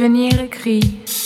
devenir gris.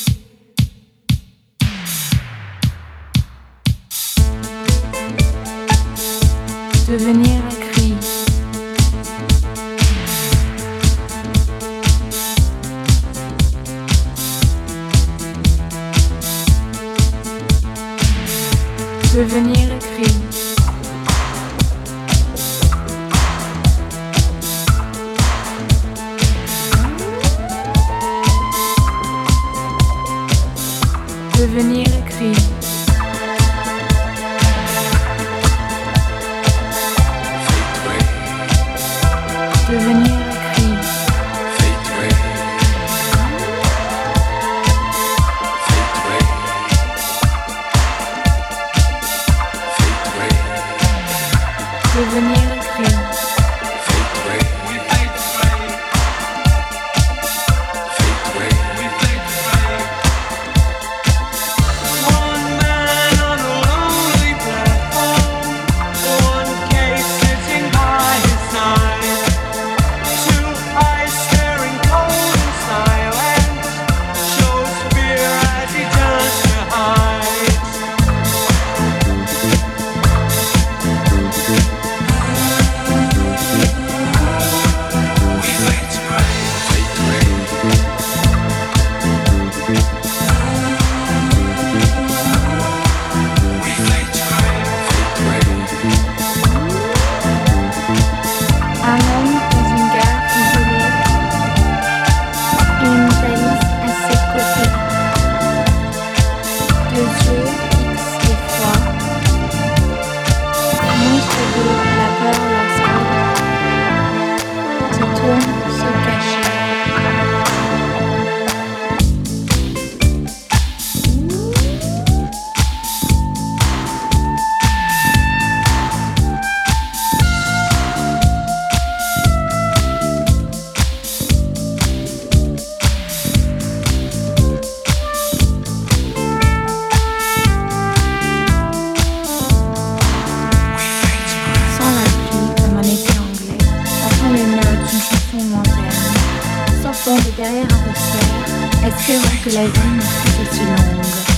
façon lointaine, sortant de derrière un poussière, espérant que la vie ne fût aussi longue?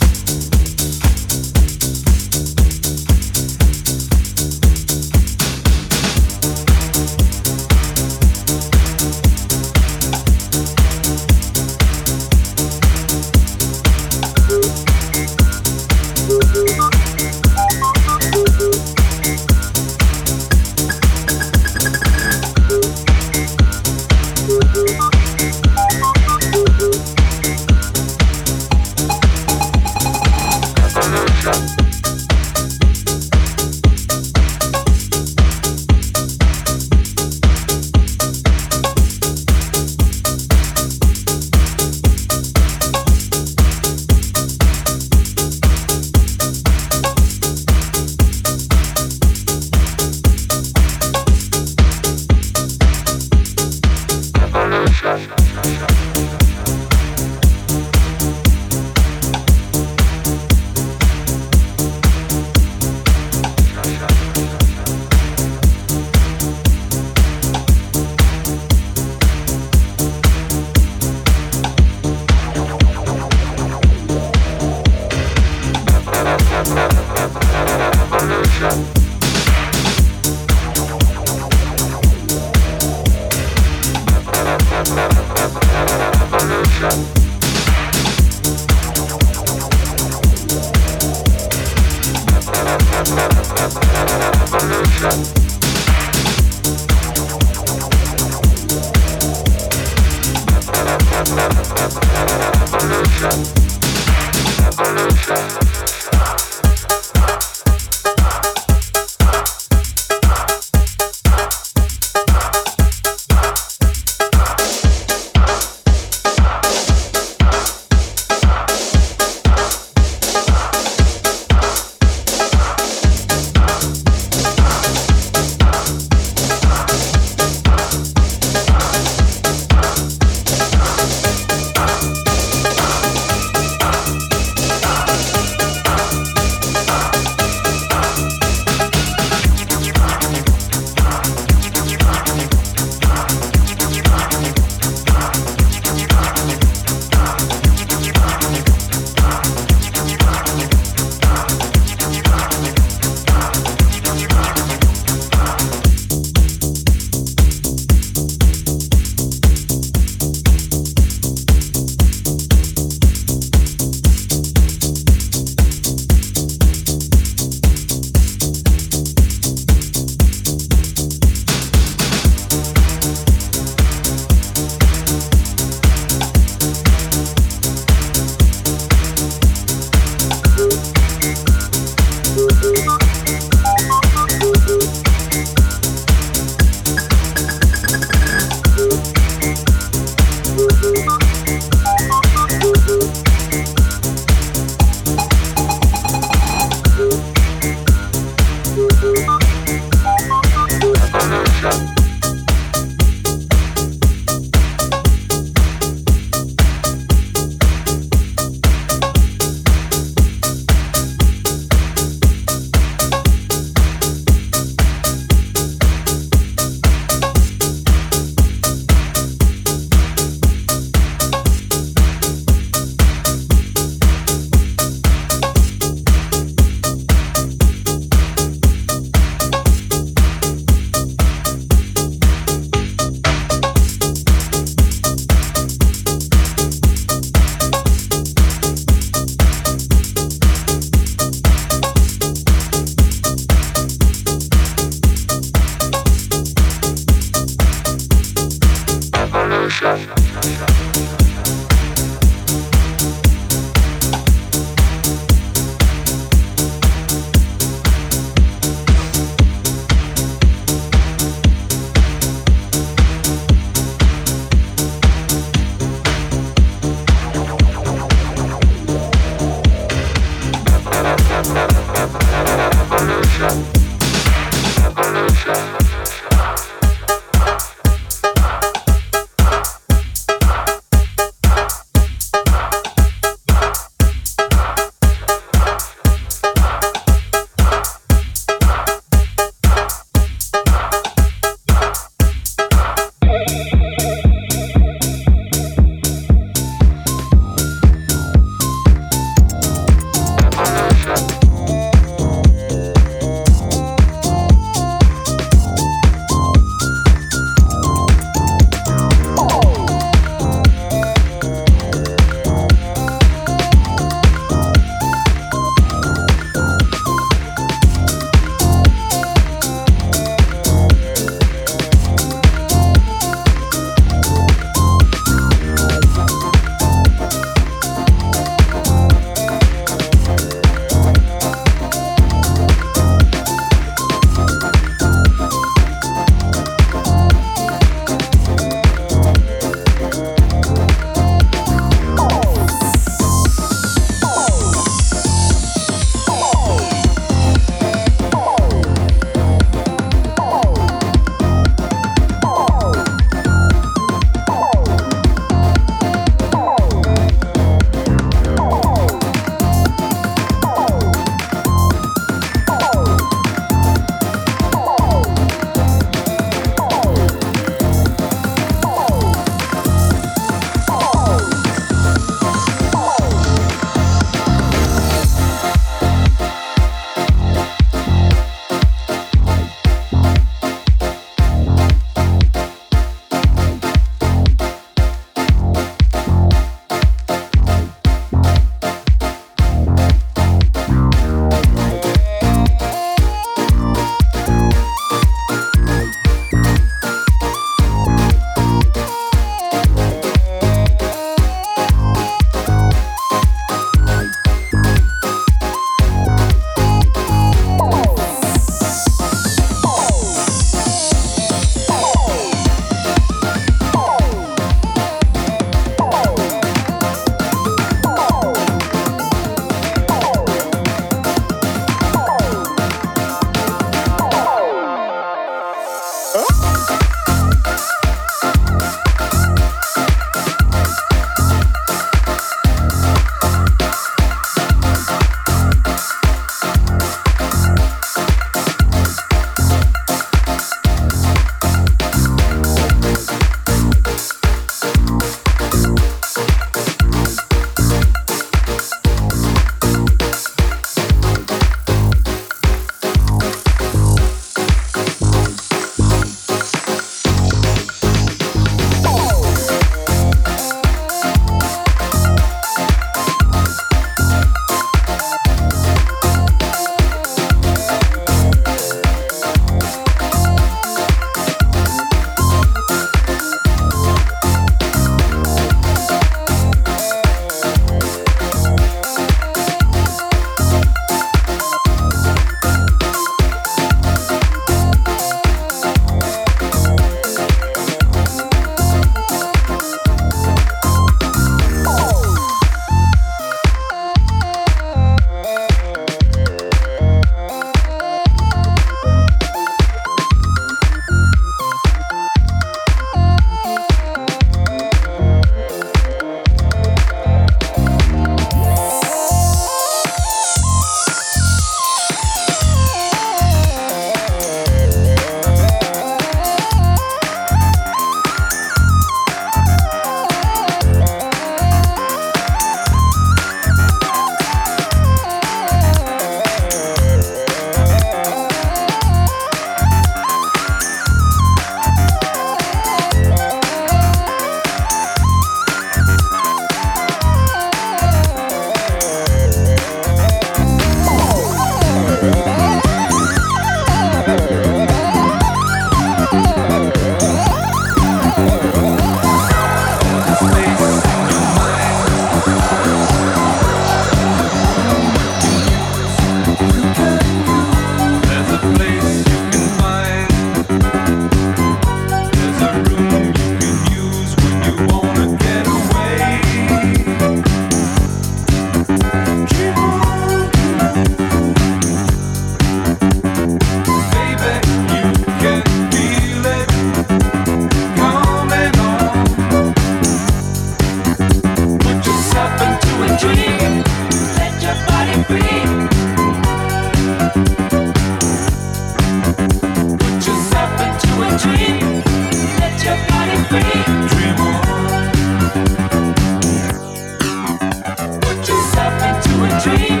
dream.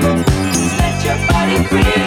Let your body breathe.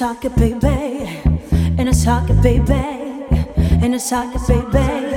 Socket, baby. In a socket, baby. In a socket, baby.